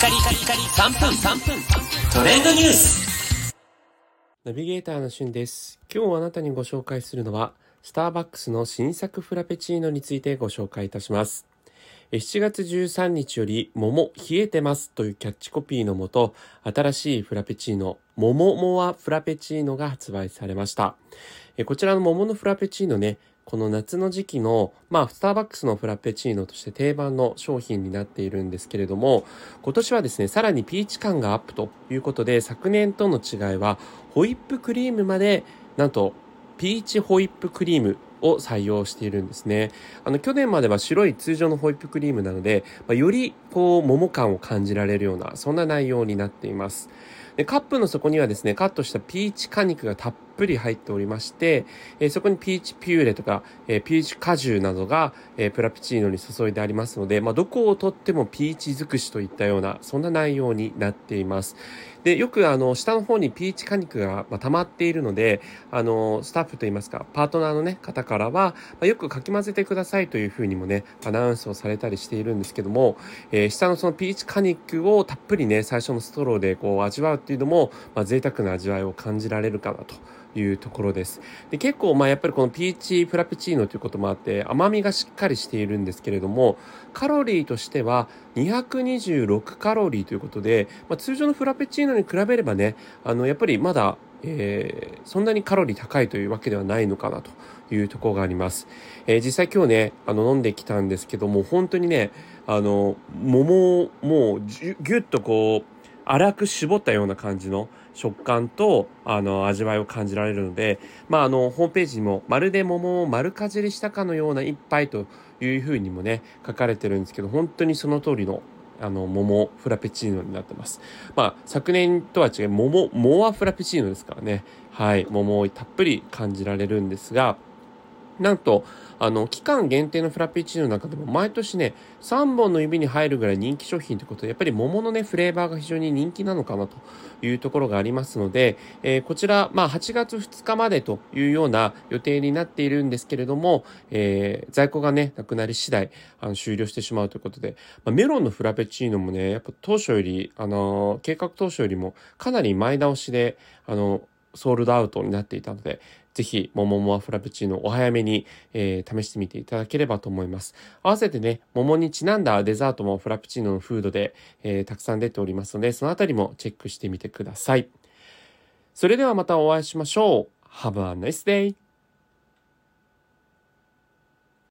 カリカリカリ3分3分トレンドニュースナビゲーターのしゅんです。今日あなたにご紹介するのは、スターバックスの新作フラペチーノについてご紹介いたします。え7月13日より、桃冷えてますというキャッチコピーのもと、新しいフラペチーノ、桃モアフラペチーノが発売されました。えこちらの桃のフラペチーノね、この夏の時期の、まあ、スターバックスのフラペチーノとして定番の商品になっているんですけれども、今年はですね、さらにピーチ感がアップということで、昨年との違いは、ホイップクリームまで、なんと、ピーチホイップクリームを採用しているんですね。あの、去年までは白い通常のホイップクリームなので、まあ、より、こう、桃感を感じられるような、そんな内容になっています。でカップの底にはですね、カットしたピーチ果肉がたっぷり入っておりまして、えーそこにピーチピューレとか、えーピーチ果汁などが、えープラペチーノに注いでありますので、まあ、どこをとってもピーチ尽くしといったような、そんな内容になっています。で、よくあの、下の方にピーチ果肉が、まあ、溜まっているので、あの、スタッフといいますか、パートナーのね、方からは、まあ、よくかき混ぜてくださいというふうにもね、アナウンスをされたりしているんですけども、えー下のそのピーチ果肉をたっぷりね、最初のストローでこう味わうってていうのも、まあ、贅沢な味わいを感じられるかなと。いうところです。で結構まあやっぱりこのピーチフラペチーノということもあって甘みがしっかりしているんですけれどもカロリーとしては226カロリーということで、まあ、通常のフラペチーノに比べればねあのやっぱりまだえーそんなにカロリー高いというわけではないのかなというところがあります。えー実際今日ね、あの飲んできたんですけども、本当にね、あの、桃をもうぎゅぎゅっとこう、粗く絞ったような感じの食感と、あの、味わいを感じられるので、まあ、あの、ホームページにも、まるで桃を丸かじりしたかのような一杯というふうにもね、書かれてるんですけど、本当にその通りの、あの、桃フラペチーノになってます。まあ、昨年とは違い、桃、モアフラペチーノですからね。はい、桃をたっぷり感じられるんですが、なんと、あの、期間限定のフラペチーノの中でも毎年ね、3本の指に入るぐらい人気商品ということで、やっぱり桃のね、フレーバーが非常に人気なのかなというところがありますので、えーこちら、まあ、8月2日までというような予定になっているんですけれども、えー在庫がね、なくなり次第、あの、終了してしまうということで、まあ、メロンのフラペチーノもね、やっぱ当初より、あのー計画当初よりもかなり前倒しで、あの、ソールドアウトになっていたので、ぜひ、桃もアフラペチーノお早めに、えー試してみていただければと思います。合わせてね、桃にちなんだデザートもフラペチーノのフードで、えーたくさん出ておりますので、そのあたりもチェックしてみてください。それではまたお会いしましょう。Have a nice day!